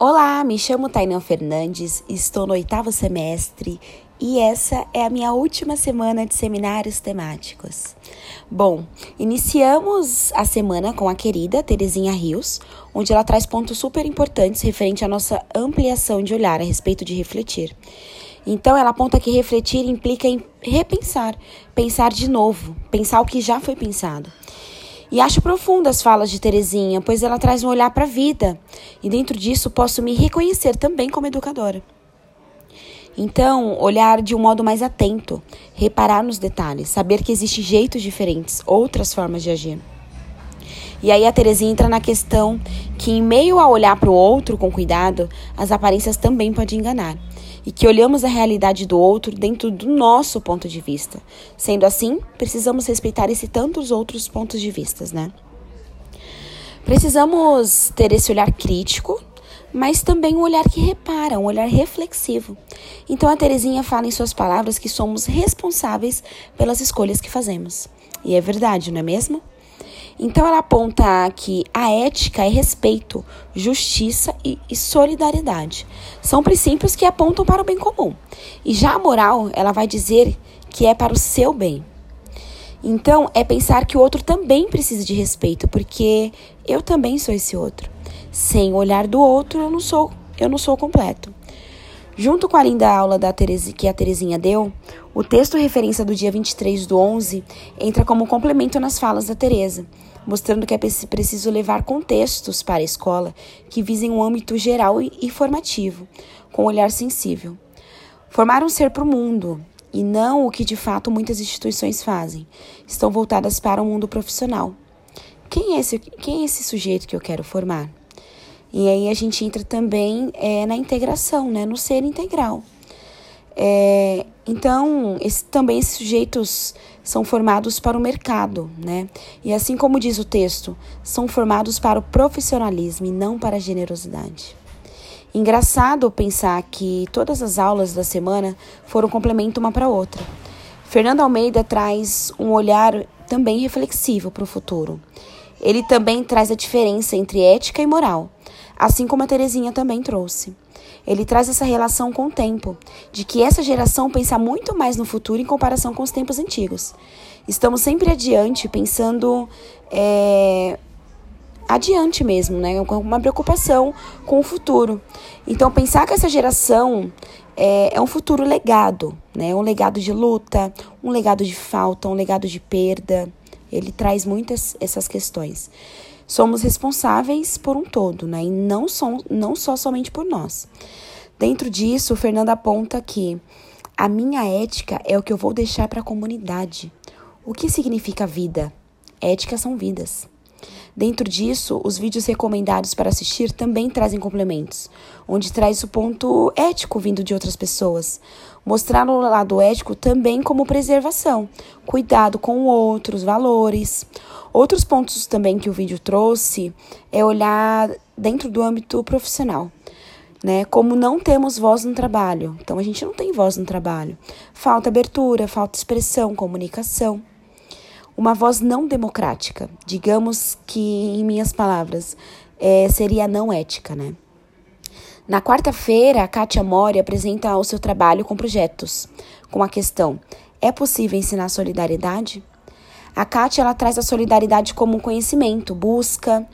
Olá, me chamo Tainan Fernandes, estou no oitavo semestre e essa é a minha última semana de seminários temáticos. Bom, iniciamos a semana com a querida Terezinha Rios, onde ela traz pontos super importantes referente à nossa ampliação de olhar a respeito de refletir. Então, ela aponta que refletir implica em repensar, pensar de novo, pensar o que já foi pensado. E acho profundas as falas de Terezinha, pois ela traz um olhar para a vida, e dentro disso posso me reconhecer também como educadora. Então, olhar de um modo mais atento, reparar nos detalhes, saber que existem jeitos diferentes, outras formas de agir. E aí a Terezinha entra na questão que, em meio a olhar para o outro com cuidado, as aparências também podem enganar e que olhamos a realidade do outro dentro do nosso ponto de vista. Sendo assim, precisamos respeitar esse tantos outros pontos de vista, né? Precisamos ter esse olhar crítico, mas também um olhar que repara, um olhar reflexivo. Então a Terezinha fala em suas palavras que somos responsáveis pelas escolhas que fazemos. E é verdade, não é mesmo? Então ela aponta que a ética é respeito, justiça e, e, solidariedade. São princípios que apontam para o bem comum. E já a moral, ela vai dizer que é para o seu bem. Então é pensar que o outro também precisa de respeito, porque eu também sou esse outro. Sem o olhar do outro, eu não sou, eu não sou completo. Junto com a linda aula da Terezi, que a Terezinha deu, o texto referência do dia 23 do 11 entra como complemento nas falas da Tereza, mostrando que é preciso levar contextos para a escola que visem um âmbito geral e formativo, com um olhar sensível. Formar um ser para o mundo, e não o que de fato muitas instituições fazem, estão voltadas para o mundo profissional. Quem é esse, quem é esse sujeito que eu quero formar? E aí a gente entra também é, na integração, né, no ser integral. É, então, esse, também esses sujeitos são formados para o mercado, né? E assim como diz o texto, são formados para o profissionalismo e não para a generosidade. Engraçado pensar que todas as aulas da semana foram complemento uma para outra. Fernando Almeida traz um olhar também reflexivo para o futuro. Ele também traz a diferença entre ética e moral assim como a Terezinha também trouxe. Ele traz essa relação com o tempo, de que essa geração pensa muito mais no futuro em comparação com os tempos antigos. Estamos sempre adiante, pensando é, adiante mesmo, né? Com uma preocupação com o futuro. Então, pensar que essa geração é, é um futuro legado, né? Um legado de luta, um legado de falta, um legado de perda. Ele traz muitas essas questões somos responsáveis por um todo, né? E não, som, não só somente por nós. Dentro disso, o Fernando aponta que a minha ética é o que eu vou deixar para a comunidade. O que significa vida? Ética são vidas. Dentro disso, os vídeos recomendados para assistir também trazem complementos, onde traz o ponto ético vindo de outras pessoas. Mostrar o lado ético também como preservação, cuidado com outros valores. Outros pontos também que o vídeo trouxe é olhar dentro do âmbito profissional. Né? Como não temos voz no trabalho. Então a gente não tem voz no trabalho. Falta abertura, falta expressão, comunicação. Uma voz não democrática, digamos que, em minhas palavras, é, seria não ética, né? Na quarta-feira, a Kátia Mori apresenta o seu trabalho com projetos, com a questão: é possível ensinar solidariedade? A Kátia ela traz a solidariedade como um conhecimento, busca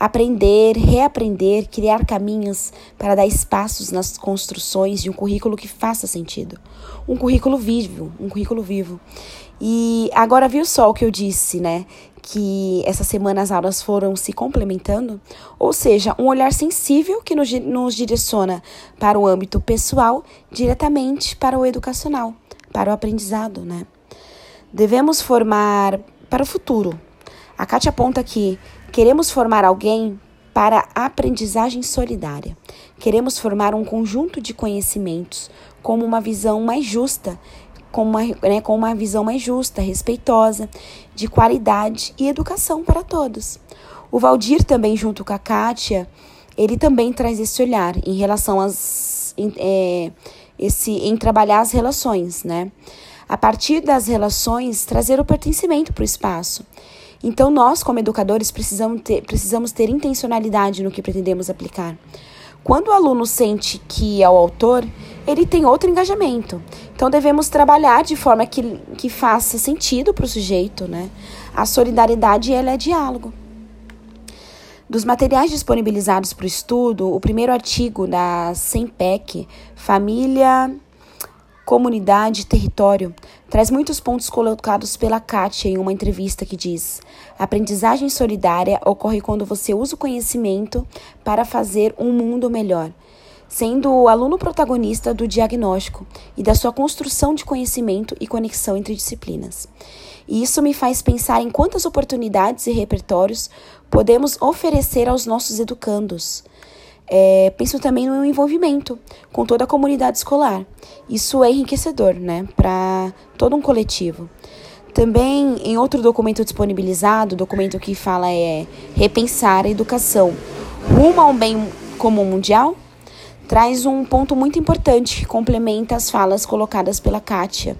aprender, reaprender, criar caminhos para dar espaços nas construções de um currículo que faça sentido. Um currículo vivo, um currículo vivo. E agora viu só o que eu disse, né? Que essa semana as aulas foram se complementando, ou seja, um olhar sensível que nos, nos direciona para o âmbito pessoal diretamente para o educacional, para o aprendizado, né? Devemos formar para o futuro. A Kátia aponta que queremos formar alguém para aprendizagem solidária. Queremos formar um conjunto de conhecimentos como uma visão mais justa com uma, né, com uma visão mais justa, respeitosa, de qualidade e educação para todos. O Valdir também, junto com a Kátia, ele também traz esse olhar em relação às, em, é, esse, em trabalhar as relações, né? A partir das relações, trazer o pertencimento para o espaço. Então, nós, como educadores, precisamos ter, precisamos ter intencionalidade no que pretendemos aplicar. Quando o aluno sente que é o autor, ele tem outro engajamento. Então devemos trabalhar de forma que, que faça sentido para o sujeito, né? A solidariedade ela é diálogo. Dos materiais disponibilizados para o estudo, o primeiro artigo da SEMPEC, Família, Comunidade e Território, traz muitos pontos colocados pela Kátia em uma entrevista que diz: Aprendizagem solidária ocorre quando você usa o conhecimento para fazer um mundo melhor, sendo o aluno protagonista do diagnóstico e da sua construção de conhecimento e conexão entre disciplinas. E isso me faz pensar em quantas oportunidades e repertórios podemos oferecer aos nossos educandos. É, penso também no envolvimento com toda a comunidade escolar. Isso é enriquecedor, né, para todo um coletivo. Também em outro documento disponibilizado, documento que fala é repensar a educação rumo a um bem comum mundial, traz um ponto muito importante que complementa as falas colocadas pela Kátia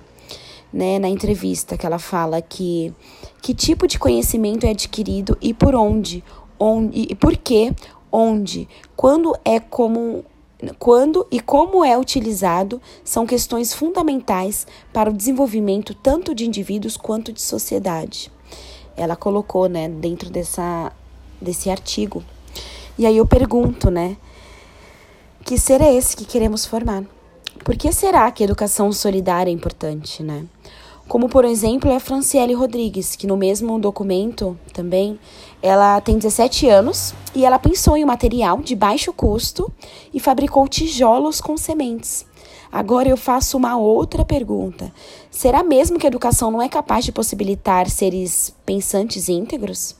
né, na entrevista, que ela fala que que tipo de conhecimento é adquirido e por onde, onde e por quê, onde, quando é como quando e como é utilizado são questões fundamentais para o desenvolvimento tanto de indivíduos quanto de sociedade. Ela colocou, né, dentro dessa desse artigo. E aí eu pergunto, né, que ser é esse que queremos formar? Por que será que a educação solidária é importante, né? Como, por exemplo, é a Franciele Rodrigues, que no mesmo documento também, ela tem 17 anos e ela pensou em um material de baixo custo e fabricou tijolos com sementes. Agora eu faço uma outra pergunta. Será mesmo que a educação não é capaz de possibilitar seres pensantes íntegros?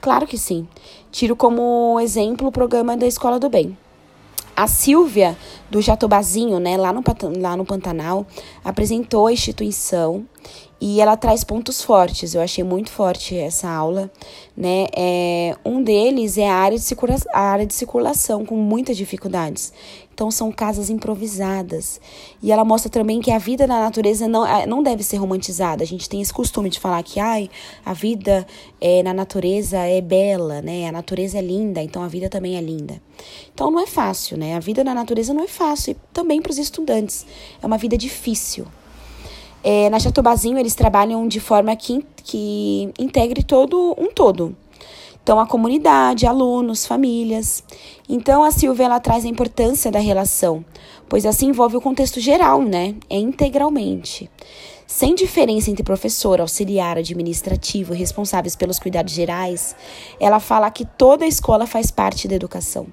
Claro que sim. Tiro como exemplo o programa da Escola do Bem. A Silvia, do Jatobazinho, né, lá no, lá no Pantanal, apresentou a instituição e ela traz pontos fortes. Eu achei muito forte essa aula, né? É, um deles é a área, de a área de circulação, com muitas dificuldades. Então, são casas improvisadas. E ela mostra também que a vida na natureza não, é, não deve ser romantizada. A gente tem esse costume de falar que ai, a vida é, na natureza é bela, né? A natureza é linda, então a vida também é linda. Então, não é fácil, né? A vida na natureza não é fácil. E também para os estudantes. É uma vida difícil. É, na Jatobazinho, eles trabalham de forma que, que integre todo um todo. Então, a comunidade, alunos, famílias. Então, a Silvia ela traz a importância da relação, pois assim envolve o contexto geral, né? É integralmente. Sem diferença entre professor, auxiliar, administrativo e responsáveis pelos cuidados gerais, ela fala que toda a escola faz parte da educação,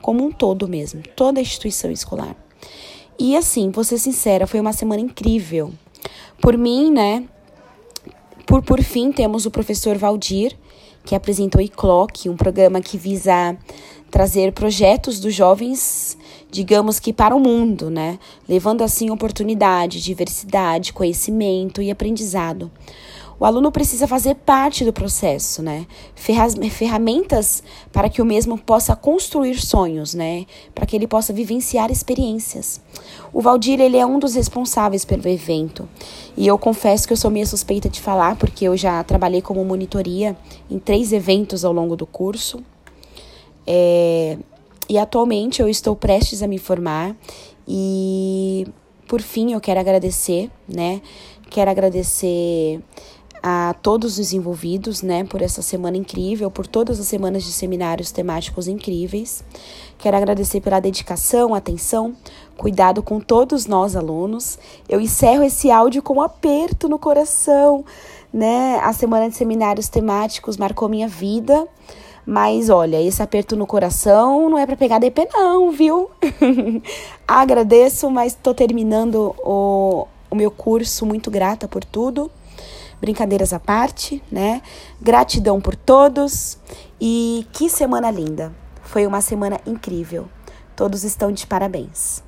como um todo mesmo, toda a instituição escolar. E assim, vou ser sincera, foi uma semana incrível. Por mim, né? Por, por fim, temos o professor Valdir, que apresentou ICLOC, um programa que visa trazer projetos dos jovens, digamos que para o mundo, né? Levando assim oportunidade, diversidade, conhecimento e aprendizado. O aluno precisa fazer parte do processo, né? Ferramentas para que o mesmo possa construir sonhos, né? Para que ele possa vivenciar experiências. O Valdir, ele é um dos responsáveis pelo evento. E eu confesso que eu sou meio suspeita de falar, porque eu já trabalhei como monitoria em três eventos ao longo do curso. É, e atualmente eu estou prestes a me formar e por fim eu quero agradecer, né? Quero agradecer a todos os envolvidos, né, por essa semana incrível, por todas as semanas de seminários temáticos incríveis. Quero agradecer pela dedicação, atenção, cuidado com todos nós alunos. Eu encerro esse áudio com um aperto no coração, né? A semana de seminários temáticos marcou minha vida. Mas olha, esse aperto no coração não é para pegar DP não, viu? Agradeço, mas estou terminando o, o meu curso muito grata por tudo. Brincadeiras à parte, né? Gratidão por todos e que semana linda. Foi uma semana incrível. Todos estão de parabéns.